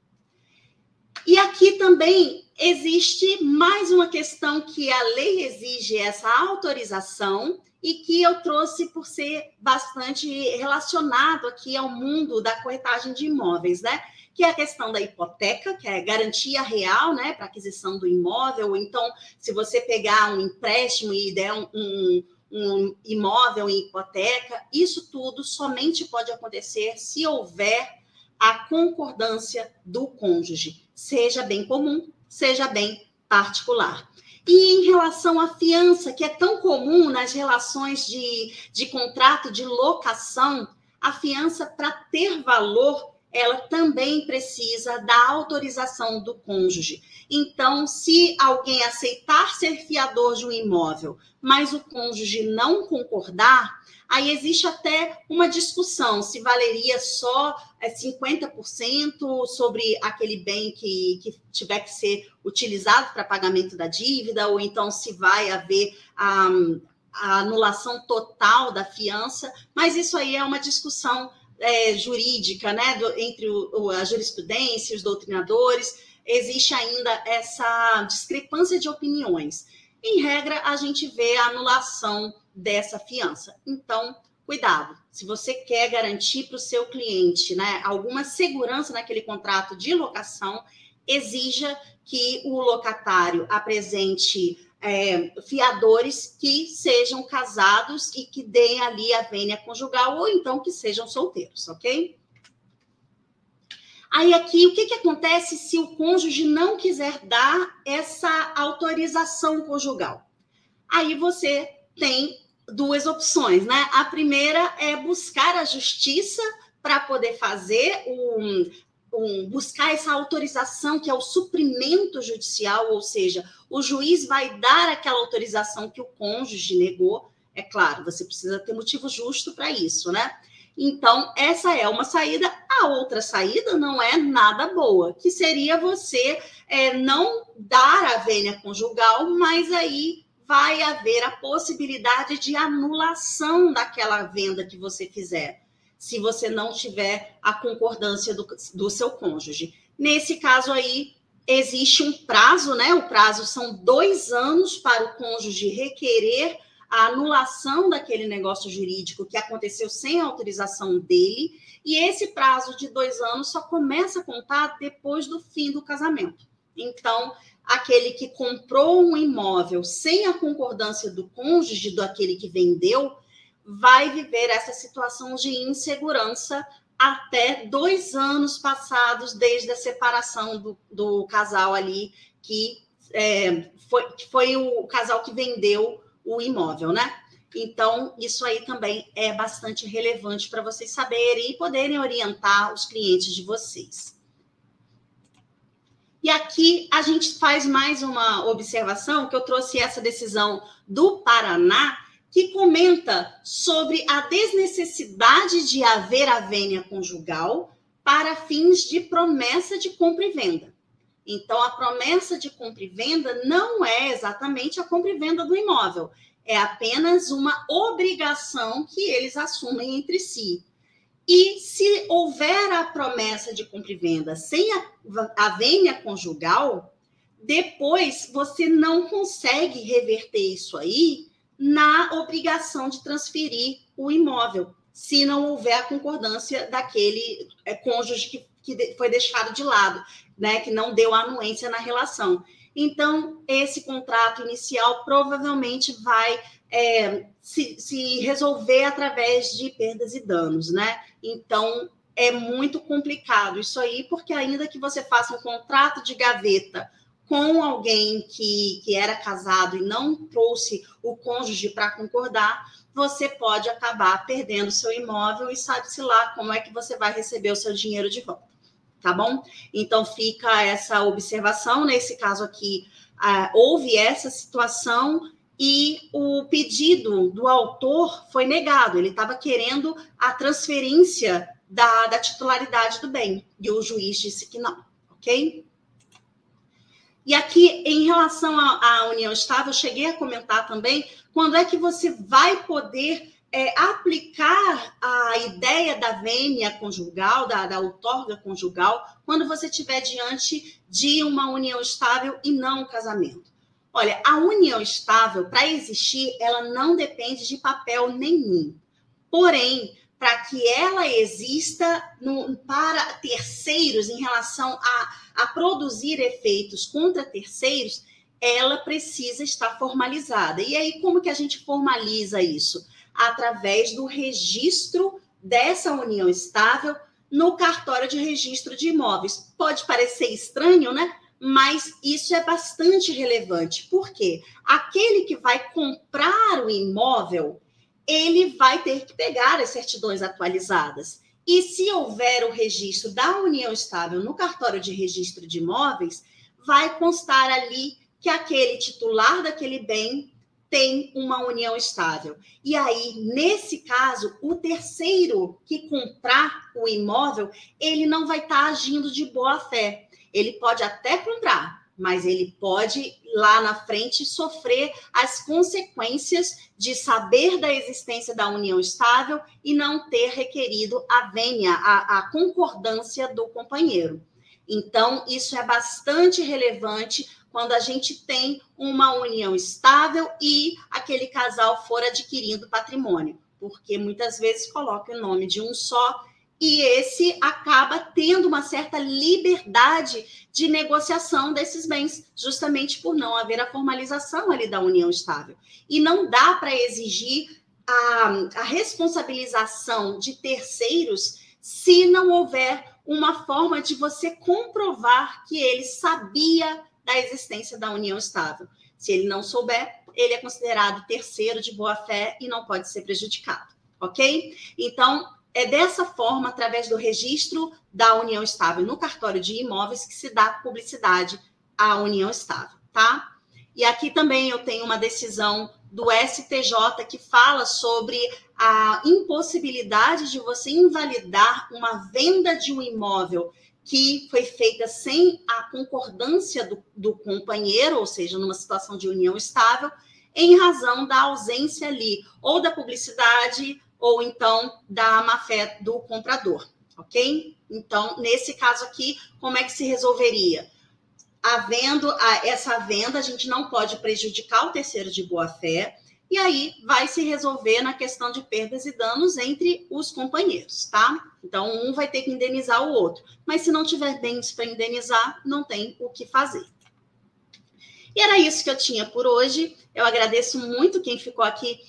E aqui também existe mais uma questão que a lei exige essa autorização e que eu trouxe por ser bastante relacionado aqui ao mundo da corretagem de imóveis, né? Que é a questão da hipoteca, que é garantia real, né, para aquisição do imóvel, ou então, se você pegar um empréstimo e der um, um, um imóvel em hipoteca, isso tudo somente pode acontecer se houver a concordância do cônjuge, seja bem comum, seja bem particular. E em relação à fiança, que é tão comum nas relações de, de contrato de locação, a fiança, para ter valor, ela também precisa da autorização do cônjuge. Então, se alguém aceitar ser fiador de um imóvel, mas o cônjuge não concordar, aí existe até uma discussão se valeria só 50% é, sobre aquele bem que, que tiver que ser utilizado para pagamento da dívida, ou então se vai haver a, a anulação total da fiança, mas isso aí é uma discussão é, jurídica, né, do, entre o, a jurisprudência e os doutrinadores, existe ainda essa discrepância de opiniões. Em regra, a gente vê a anulação dessa fiança. Então, cuidado. Se você quer garantir para o seu cliente né, alguma segurança naquele contrato de locação, exija que o locatário apresente é, fiadores que sejam casados e que deem ali a vênia conjugal, ou então que sejam solteiros, ok? Aí aqui, o que, que acontece se o cônjuge não quiser dar essa autorização conjugal? Aí você tem duas opções, né? A primeira é buscar a justiça para poder fazer um, um, buscar essa autorização, que é o suprimento judicial, ou seja, o juiz vai dar aquela autorização que o cônjuge negou, É claro, você precisa ter motivo justo para isso, né? Então, essa é uma saída. A outra saída não é nada boa, que seria você é, não dar a vênia conjugal, mas aí vai haver a possibilidade de anulação daquela venda que você fizer, se você não tiver a concordância do, do seu cônjuge. Nesse caso aí, existe um prazo, né? O prazo são dois anos para o cônjuge requerer a anulação daquele negócio jurídico que aconteceu sem autorização dele, e esse prazo de dois anos só começa a contar depois do fim do casamento. Então, aquele que comprou um imóvel sem a concordância do cônjuge, do aquele que vendeu, vai viver essa situação de insegurança até dois anos passados desde a separação do, do casal ali, que, é, foi, que foi o casal que vendeu o imóvel, né? Então, isso aí também é bastante relevante para vocês saberem e poderem orientar os clientes de vocês. E aqui a gente faz mais uma observação, que eu trouxe essa decisão do Paraná, que comenta sobre a desnecessidade de haver a vênia conjugal para fins de promessa de compra e venda. Então, a promessa de compra e venda não é exatamente a compra e venda do imóvel, é apenas uma obrigação que eles assumem entre si. E se houver a promessa de compra e venda sem a, a vênia conjugal, depois você não consegue reverter isso aí na obrigação de transferir o imóvel, se não houver a concordância daquele é, cônjuge que, que foi deixado de lado né, que não deu anuência na relação. Então, esse contrato inicial provavelmente vai é, se, se, resolver através de perdas e danos, né? Então, é muito complicado isso aí, porque ainda que você faça um contrato de gaveta com alguém que, que era casado e não trouxe o cônjuge para concordar, você pode acabar perdendo seu imóvel e sabe-se lá como é que você vai receber o seu dinheiro de volta tá bom? Então fica essa observação. Nesse caso aqui, uh, houve essa situação e o pedido do autor foi negado. Ele estava querendo a transferência da, da titularidade do bem e o juiz disse que não, ok? E aqui, em relação à união estável, eu cheguei a comentar também quando é que você vai poder é, aplicar a ideia da vênia conjugal, da, da outorga conjugal, quando você estiver diante de uma união estável e não um casamento. Olha, a união estável, para existir, ela não depende de papel nenhum. Porém, para que ela exista no, para terceiros em relação a, a produzir efeitos contra terceiros, ela precisa estar formalizada. E aí, como que a gente formaliza isso? através do registro dessa união estável no cartório de registro de imóveis. Pode parecer estranho, né? Mas isso é bastante relevante. Por quê? Aquele que vai comprar o imóvel, ele vai ter que pegar as certidões atualizadas. E se houver o registro da união estável no cartório de registro de imóveis, vai constar ali que aquele titular daquele bem tem uma união estável. E aí, nesse caso, o terceiro que comprar o imóvel, ele não vai estar tá agindo de boa fé. Ele pode até comprar, mas ele pode lá na frente sofrer as consequências de saber da existência da união estável e não ter requerido a vênia, a, a concordância do companheiro. Então, isso é bastante relevante quando a gente tem uma união estável e aquele casal for adquirindo patrimônio, porque muitas vezes coloca o nome de um só e esse acaba tendo uma certa liberdade de negociação desses bens, justamente por não haver a formalização ali da união estável. E não dá para exigir a, a responsabilização de terceiros se não houver uma forma de você comprovar que ele sabia da existência da união estável. Se ele não souber, ele é considerado terceiro de boa-fé e não pode ser prejudicado, ok? Então, é dessa forma, através do registro da união estável no cartório de imóveis, que se dá publicidade à união estável, tá? E aqui também eu tenho uma decisão do STJ que fala sobre a impossibilidade de você invalidar uma venda de um imóvel que foi feita sem a concordância do, do companheiro, ou seja, numa situação de união estável, em razão da ausência ali, ou da publicidade, ou então da má-fé do comprador, ok? Então, nesse caso aqui, como é que se resolveria? Havendo a, essa venda, a gente não pode prejudicar o terceiro de boa-fé, e aí vai se resolver na questão de perdas e danos entre os companheiros, tá? Então, um vai ter que indenizar o outro. Mas se não tiver bens para indenizar, não tem o que fazer. E era isso que eu tinha por hoje. Eu agradeço muito quem ficou aqui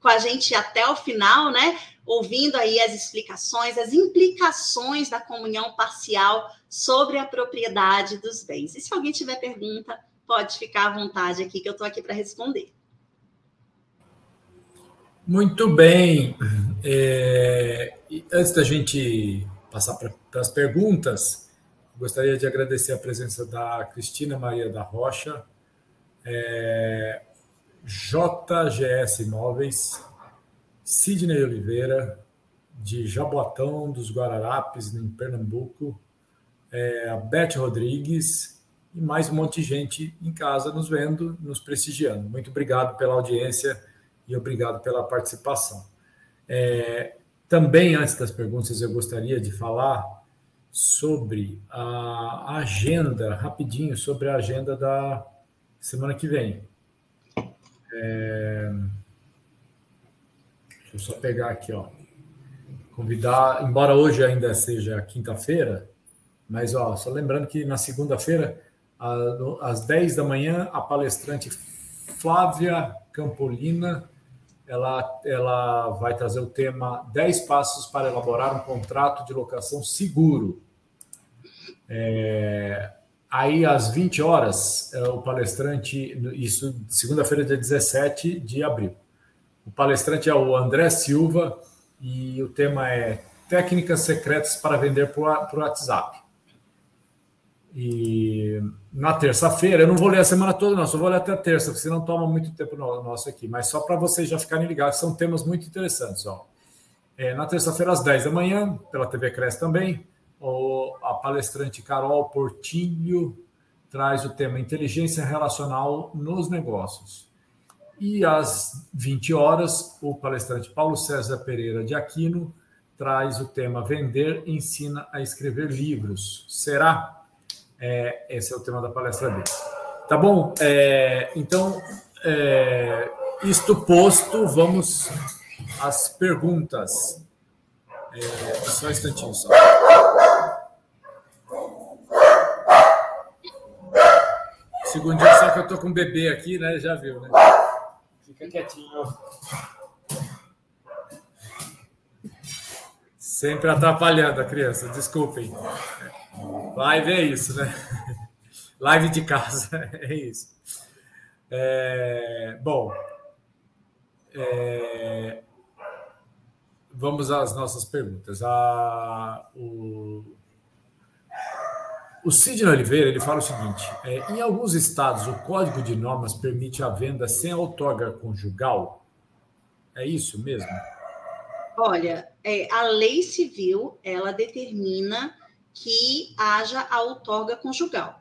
com a gente até o final, né? Ouvindo aí as explicações, as implicações da comunhão parcial sobre a propriedade dos bens. E se alguém tiver pergunta, pode ficar à vontade aqui, que eu estou aqui para responder. Muito bem. É, antes da gente passar para as perguntas, gostaria de agradecer a presença da Cristina Maria da Rocha, é, JGS Imóveis, Sidney Oliveira, de Jaboatão dos Guararapes, em Pernambuco, é, a Beth Rodrigues e mais um monte de gente em casa nos vendo, nos prestigiando. Muito obrigado pela audiência e obrigado pela participação. É, também, antes das perguntas, eu gostaria de falar sobre a agenda, rapidinho, sobre a agenda da semana que vem. É, deixa eu só pegar aqui, ó. Convidar, embora hoje ainda seja quinta-feira, mas ó, só lembrando que na segunda-feira, às 10 da manhã, a palestrante Flávia Campolina ela, ela vai trazer o tema 10 passos para elaborar um contrato de locação seguro. É, aí, às 20 horas, é, o palestrante, isso segunda-feira, dia 17 de abril. O palestrante é o André Silva e o tema é Técnicas Secretas para Vender por, por WhatsApp. E na terça-feira, eu não vou ler a semana toda, não, só vou ler até terça, porque senão toma muito tempo nosso aqui. Mas só para vocês já ficarem ligados, são temas muito interessantes. Ó. É, na terça-feira, às 10 da manhã, pela TV Cresce também, a palestrante Carol Portilho traz o tema Inteligência Relacional nos Negócios. E às 20 horas, o palestrante Paulo César Pereira de Aquino traz o tema Vender ensina a escrever livros. Será? É, esse é o tema da palestra dele. Tá bom? É, então, é, isto posto, vamos às perguntas. É, só um instantinho só. Segundinho só que eu tô com um bebê aqui, né? Já viu, né? Fica quietinho. Sempre atrapalhando a criança, desculpem. Live é isso, né? Live de casa, é isso. É, bom, é, vamos às nossas perguntas. A, o, o Sidney Oliveira ele fala o seguinte: é, em alguns estados o código de normas permite a venda sem outorga conjugal. É isso mesmo? Olha, é, a lei civil ela determina que haja a outorga conjugal.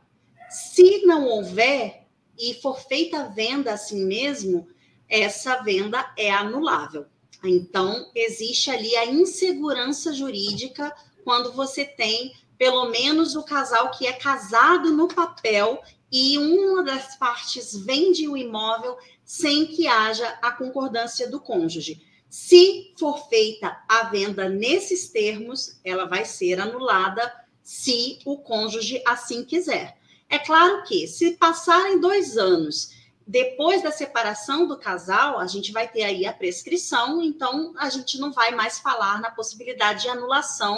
Se não houver e for feita a venda assim mesmo, essa venda é anulável. Então, existe ali a insegurança jurídica quando você tem pelo menos o casal que é casado no papel e uma das partes vende o imóvel sem que haja a concordância do cônjuge. Se for feita a venda nesses termos, ela vai ser anulada se o cônjuge assim quiser. É claro que, se passarem dois anos depois da separação do casal, a gente vai ter aí a prescrição, então a gente não vai mais falar na possibilidade de anulação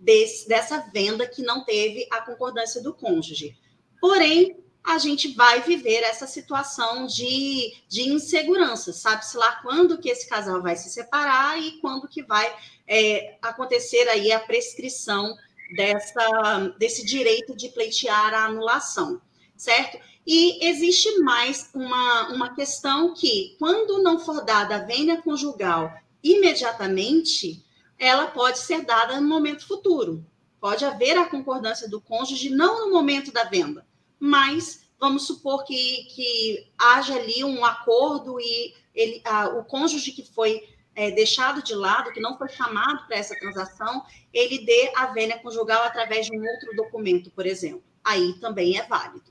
desse, dessa venda que não teve a concordância do cônjuge. Porém, a gente vai viver essa situação de, de insegurança, sabe-se lá quando que esse casal vai se separar e quando que vai é, acontecer aí a prescrição dessa, desse direito de pleitear a anulação. certo? E existe mais uma, uma questão que, quando não for dada a vênia conjugal imediatamente, ela pode ser dada no momento futuro. Pode haver a concordância do cônjuge, não no momento da venda, mas vamos supor que, que haja ali um acordo e ele, a, o cônjuge que foi é, deixado de lado, que não foi chamado para essa transação, ele dê a vênia conjugal através de um outro documento, por exemplo. Aí também é válido.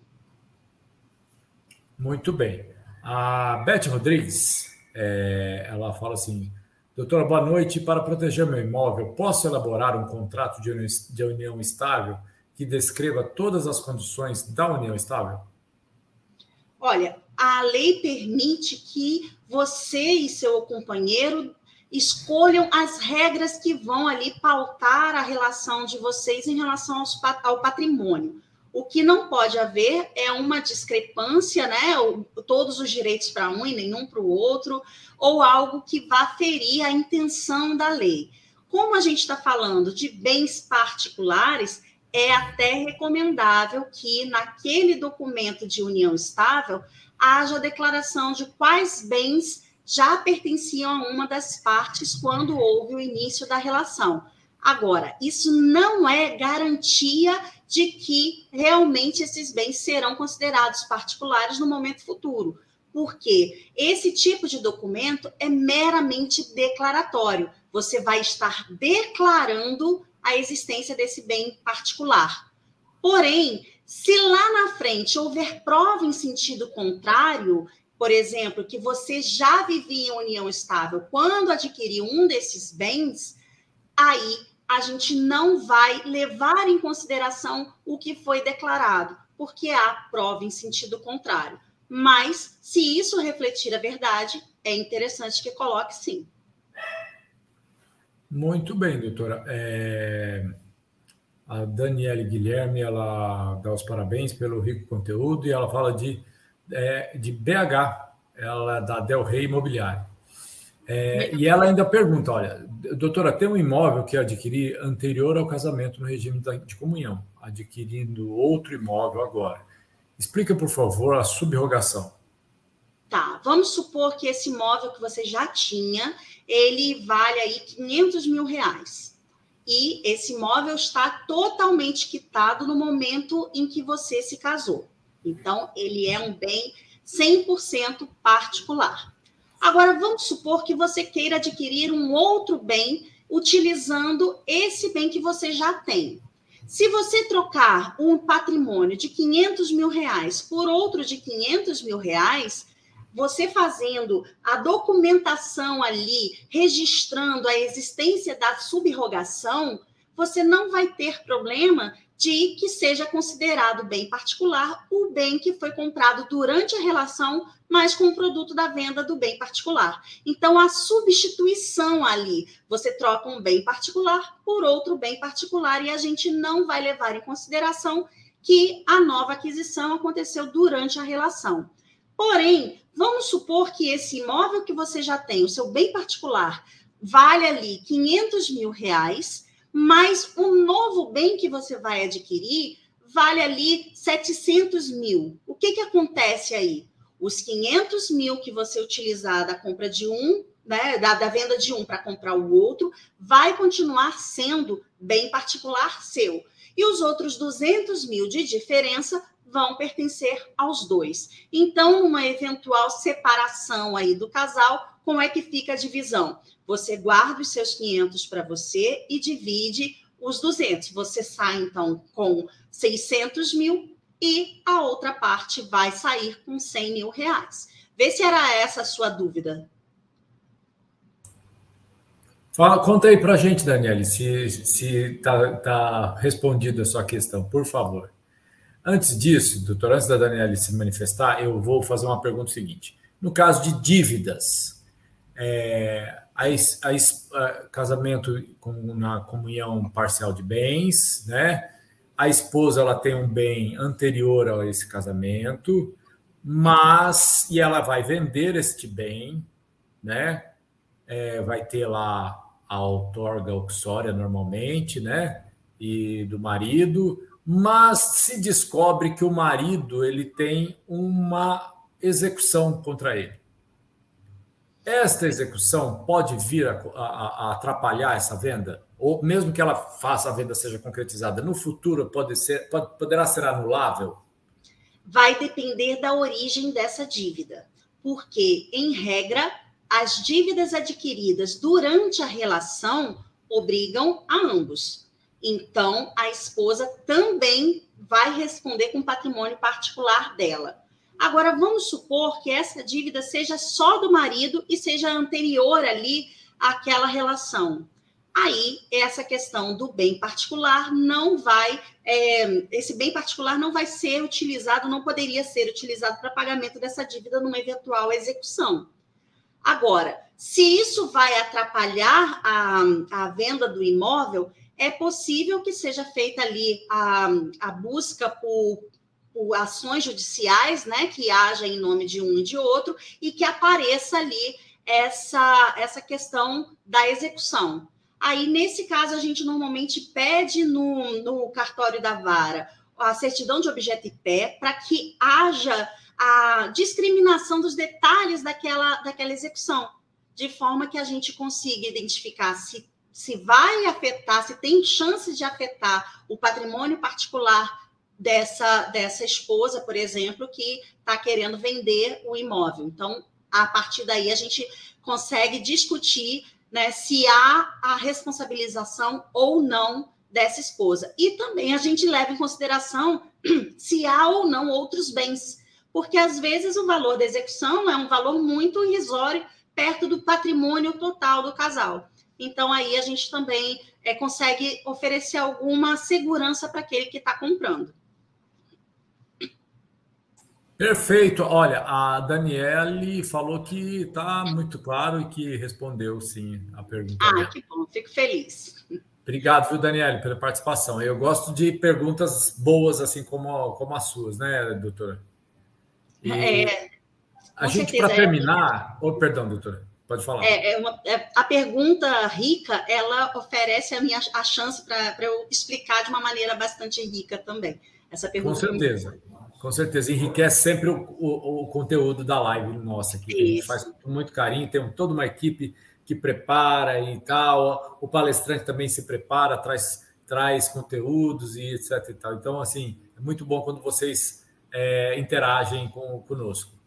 Muito bem. A Beth Rodrigues, é, ela fala assim: Doutora, boa noite. Para proteger meu imóvel, posso elaborar um contrato de união, estável que descreva todas as condições da união estável? Olha, a lei permite que você e seu companheiro escolham as regras que vão ali pautar a relação de vocês em relação ao patrimônio. O que não pode haver é uma discrepância, né? Todos os direitos para um e nenhum para o outro, ou algo que vá ferir a intenção da lei. Como a gente está falando de bens particulares, é até recomendável que naquele documento de união estável haja declaração de quais bens já pertenciam a uma das partes quando houve o início da relação. Agora, isso não é garantia de que realmente esses bens serão considerados particulares no momento futuro, porque esse tipo de documento é meramente declaratório. Você vai estar declarando a existência desse bem particular. Porém, se lá na frente houver prova em sentido contrário, por exemplo, que você já vivia em união estável quando adquiriu um desses bens, aí a gente não vai levar em consideração o que foi declarado, porque há prova em sentido contrário. Mas, se isso refletir a verdade, é interessante que coloque sim. Muito bem, doutora. É... A Daniele Guilherme, ela dá os parabéns pelo rico conteúdo e ela fala de, é, de BH, ela é da Del Rey Imobiliário. É, e ela ainda pergunta: olha, doutora, tem um imóvel que adquiri anterior ao casamento no regime de comunhão, adquirindo outro imóvel agora. Explica, por favor, a subrogação. Tá, vamos supor que esse imóvel que você já tinha, ele vale aí 500 mil reais. E esse imóvel está totalmente quitado no momento em que você se casou. Então, ele é um bem 100% particular. Agora, vamos supor que você queira adquirir um outro bem utilizando esse bem que você já tem. Se você trocar um patrimônio de 500 mil reais por outro de 500 mil reais, você fazendo a documentação ali, registrando a existência da subrogação, você não vai ter problema de que seja considerado bem particular o bem que foi comprado durante a relação, mas com o produto da venda do bem particular. Então, a substituição ali, você troca um bem particular por outro bem particular e a gente não vai levar em consideração que a nova aquisição aconteceu durante a relação. Porém, vamos supor que esse imóvel que você já tem, o seu bem particular, vale ali 500 mil reais mas o novo bem que você vai adquirir vale ali 700 mil. O que, que acontece aí? Os 500 mil que você utilizar da compra de um, né, da, da venda de um para comprar o outro, vai continuar sendo bem particular seu. E os outros 200 mil de diferença vão pertencer aos dois. Então, numa eventual separação aí do casal, como é que fica a divisão? Você guarda os seus 500 para você e divide os 200. Você sai, então, com 600 mil e a outra parte vai sair com 100 mil reais. Vê se era essa a sua dúvida. Fala, conta aí para a gente, Daniele, se está tá respondida a sua questão, por favor. Antes disso, doutor, antes da Daniele se manifestar, eu vou fazer uma pergunta seguinte. No caso de dívidas, é, a, a, a, casamento com, na comunhão parcial de bens, né? A esposa ela tem um bem anterior a esse casamento, mas e ela vai vender este bem, né? É, vai ter lá a outorga uxória normalmente, né? E do marido, mas se descobre que o marido ele tem uma execução contra ele. Esta execução pode vir a, a, a, atrapalhar essa venda, ou mesmo que ela faça a venda seja concretizada, no futuro pode ser, pode, poderá ser anulável? Vai depender da origem dessa dívida, porque em regra as dívidas adquiridas durante a relação obrigam a ambos. Então, a esposa também vai responder com patrimônio particular dela. Agora, vamos supor que essa dívida seja só do marido e seja anterior ali àquela relação. Aí, essa questão do bem particular não vai, é, esse bem particular não vai ser utilizado, não poderia ser utilizado para pagamento dessa dívida numa eventual execução. Agora, se isso vai atrapalhar a, a venda do imóvel, é possível que seja feita ali a, a busca por por ações judiciais, né, que haja em nome de um e de outro, e que apareça ali essa, essa questão da execução. Aí, nesse caso, a gente normalmente pede no, no cartório da vara a certidão de objeto e pé para que haja a discriminação dos detalhes daquela, daquela execução, de forma que a gente consiga identificar se, se vai afetar, se tem chances de afetar o patrimônio particular dessa, dessa esposa, por exemplo, que está querendo vender o imóvel. Então, a partir daí, a gente consegue discutir né, se há a responsabilização ou não dessa esposa. E também a gente leva em consideração se há ou não outros bens, porque às vezes o valor da execução é um valor muito irrisório perto do patrimônio total do casal. Então, aí a gente também é, consegue oferecer alguma segurança para aquele que está comprando. Perfeito. Olha, a Daniele falou que está muito claro e que respondeu sim a pergunta. Ah, que bom, fico feliz. Obrigado, viu, Daniele, pela participação. Eu gosto de perguntas boas, assim como, como as suas, né, doutora? E é, a gente, para terminar. É... Oh, perdão, doutora, pode falar. É, é uma, é, a pergunta rica, ela oferece a, minha, a chance para eu explicar de uma maneira bastante rica também. Essa pergunta. Com certeza. Com certeza, enriquece sempre o, o, o conteúdo da live nossa aqui. A gente faz com muito carinho, tem toda uma equipe que prepara e tal. O palestrante também se prepara, traz, traz conteúdos e etc. E tal. Então, assim, é muito bom quando vocês é, interagem com, conosco.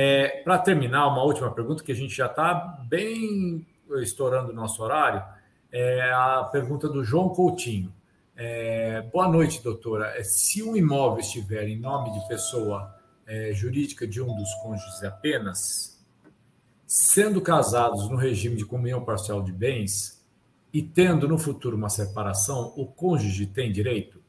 É, Para terminar, uma última pergunta, que a gente já está bem estourando o nosso horário, é a pergunta do João Coutinho. É, boa noite, doutora. É, se um imóvel estiver em nome de pessoa é, jurídica de um dos cônjuges apenas, sendo casados no regime de comunhão parcial de bens e tendo no futuro uma separação, o cônjuge tem direito?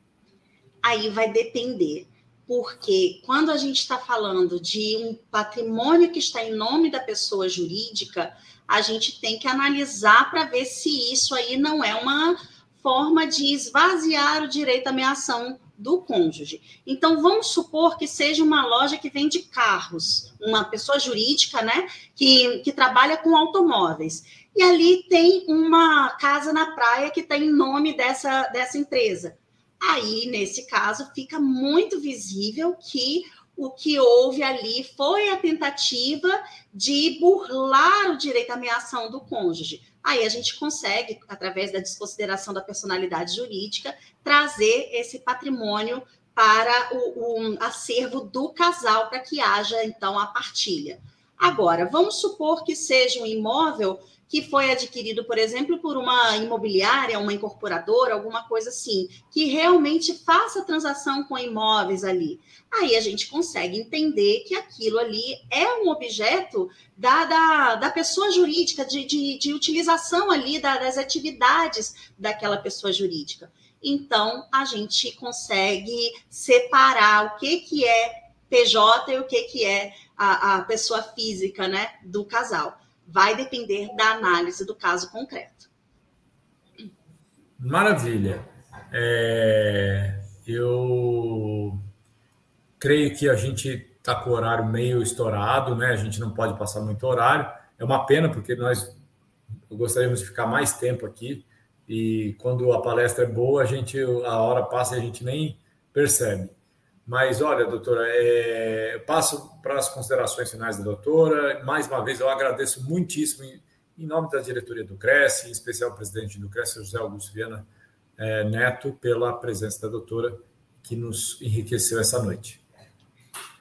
Aí vai depender, porque quando a gente está falando de um patrimônio que está em nome da pessoa jurídica, a gente tem que analisar para ver se isso aí não é uma forma de esvaziar o direito à ameação do cônjuge. Então, vamos supor que seja uma loja que vende carros, uma pessoa jurídica, né, que, que trabalha com automóveis. E ali tem uma casa na praia que está em nome dessa, dessa empresa. Aí, nesse caso, fica muito visível que o que houve ali foi a tentativa de burlar o direito à ameação do cônjuge aí a gente consegue, através da desconsideração da personalidade jurídica, trazer esse patrimônio para o, o acervo do casal, para que haja, então, a partilha. Agora, vamos supor que seja um imóvel que foi adquirido, por exemplo, por uma imobiliária, uma incorporadora, alguma coisa assim, que realmente faça transação com imóveis ali. Aí a gente consegue entender que aquilo ali é um objeto da, da, da pessoa jurídica, de, de, de utilização ali da, das atividades daquela pessoa jurídica. Então, a gente consegue separar o que, que é PJ e o que, que é a, a pessoa física né, do casal vai depender da análise do caso concreto. Maravilha. É, eu creio que a gente está com o horário meio estourado, né? A gente não pode passar muito horário. É uma pena, porque nós gostaríamos de ficar mais tempo aqui. E quando a palestra é boa, a gente a hora passa e a gente nem percebe. Mas, olha, doutora, é, passo para as considerações finais da doutora. Mais uma vez, eu agradeço muitíssimo, em, em nome da diretoria do CRES, em especial o presidente do CRES, José Augusto Viana é, Neto, pela presença da doutora, que nos enriqueceu essa noite.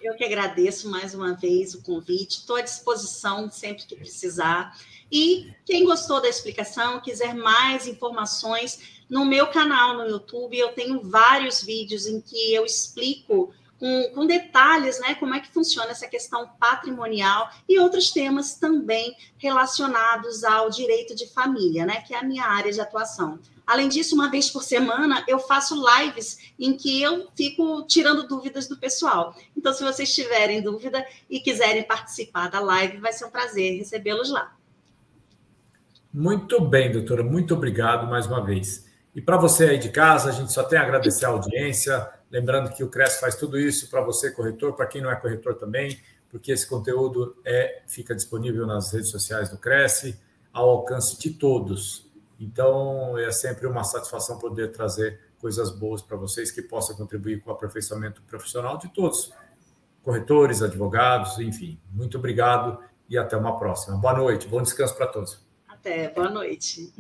Eu que agradeço mais uma vez o convite, estou à disposição sempre que precisar. E quem gostou da explicação, quiser mais informações, no meu canal no YouTube eu tenho vários vídeos em que eu explico com, com, detalhes, né, como é que funciona essa questão patrimonial e outros temas também relacionados ao direito de família, né, que é a minha área de atuação. Além disso, uma vez por semana eu faço lives em que eu fico tirando dúvidas do pessoal. Então, se vocês tiverem dúvida e quiserem participar da live, vai ser um prazer recebê-los lá. Muito bem, doutora, muito obrigado mais uma vez. E para você aí de casa, a gente só tem a agradecer a audiência. Lembrando que o Cresce faz tudo isso para você, corretor, para quem não é corretor também, porque esse conteúdo é, fica disponível nas redes sociais do Cresce, ao alcance de todos. Então, é sempre uma satisfação poder trazer coisas boas para vocês que possam contribuir com o aperfeiçoamento profissional de todos, corretores, advogados, enfim. Muito obrigado e até uma próxima. Boa noite, bom descanso para todos. Até, boa noite.